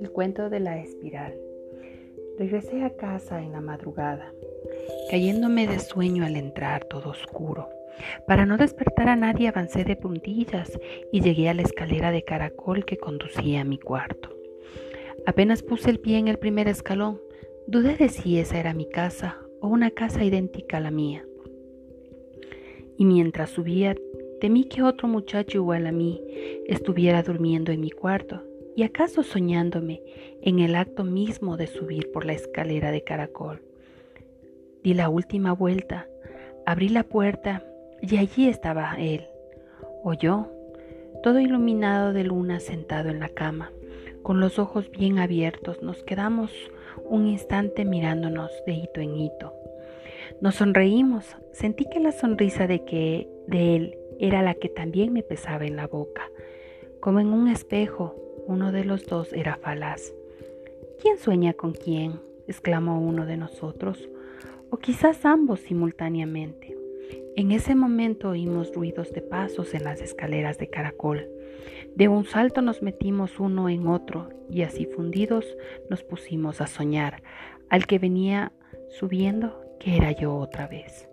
El cuento de la espiral. Regresé a casa en la madrugada, cayéndome de sueño al entrar todo oscuro. Para no despertar a nadie avancé de puntillas y llegué a la escalera de caracol que conducía a mi cuarto. Apenas puse el pie en el primer escalón, dudé de si esa era mi casa o una casa idéntica a la mía. Y mientras subía, temí que otro muchacho igual a mí estuviera durmiendo en mi cuarto y acaso soñándome en el acto mismo de subir por la escalera de caracol. Di la última vuelta, abrí la puerta y allí estaba él, o yo, todo iluminado de luna sentado en la cama, con los ojos bien abiertos, nos quedamos un instante mirándonos de hito en hito. Nos sonreímos, sentí que la sonrisa de que de él era la que también me pesaba en la boca, como en un espejo, uno de los dos era falaz. ¿Quién sueña con quién? exclamó uno de nosotros, o quizás ambos simultáneamente. En ese momento oímos ruidos de pasos en las escaleras de caracol. De un salto nos metimos uno en otro y así fundidos nos pusimos a soñar al que venía subiendo que era yo otra vez.